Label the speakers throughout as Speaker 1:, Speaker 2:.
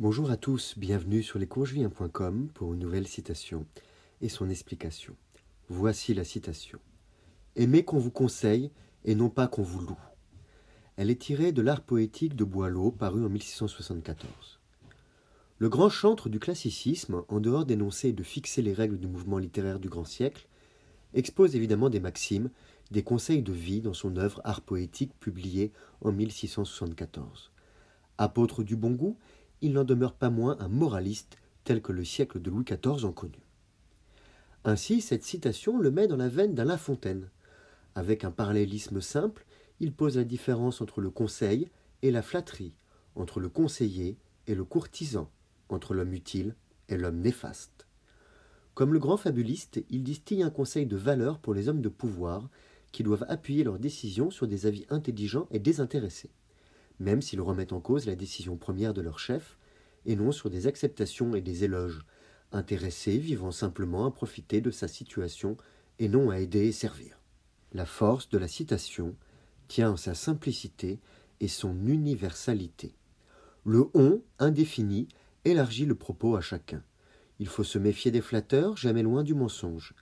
Speaker 1: Bonjour à tous, bienvenue sur lescoursjulien.com pour une nouvelle citation et son explication. Voici la citation. Aimez qu'on vous conseille et non pas qu'on vous loue. Elle est tirée de l'art poétique de Boileau paru en 1674. Le grand chantre du classicisme, en dehors d'énoncer et de fixer les règles du mouvement littéraire du grand siècle, expose évidemment des maximes, des conseils de vie dans son œuvre Art poétique publiée en 1674. Apôtre du bon goût, il n'en demeure pas moins un moraliste tel que le siècle de Louis XIV en connut. Ainsi, cette citation le met dans la veine d'Alain Fontaine. Avec un parallélisme simple, il pose la différence entre le conseil et la flatterie, entre le conseiller et le courtisan, entre l'homme utile et l'homme néfaste. Comme le grand fabuliste, il distille un conseil de valeur pour les hommes de pouvoir qui doivent appuyer leurs décisions sur des avis intelligents et désintéressés, même s'ils remettent en cause la décision première de leur chef, et non sur des acceptations et des éloges, intéressés vivant simplement à profiter de sa situation et non à aider et servir. La force de la citation tient en sa simplicité et son universalité. Le on indéfini élargit le propos à chacun. Il faut se méfier des flatteurs, jamais loin du mensonge.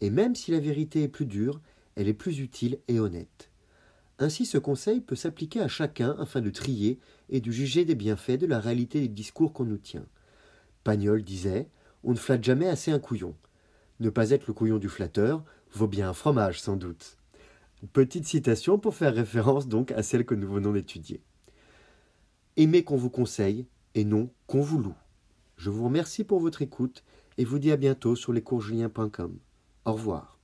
Speaker 1: Et même si la vérité est plus dure, elle est plus utile et honnête. Ainsi ce conseil peut s'appliquer à chacun afin de trier et de juger des bienfaits de la réalité des discours qu'on nous tient. Pagnol disait On ne flatte jamais assez un couillon. Ne pas être le couillon du flatteur vaut bien un fromage, sans doute. Petite citation pour faire référence donc à celle que nous venons d'étudier. Aimez qu'on vous conseille et non qu'on vous loue. Je vous remercie pour votre écoute et vous dis à bientôt sur lescoursjulien.com. Au revoir.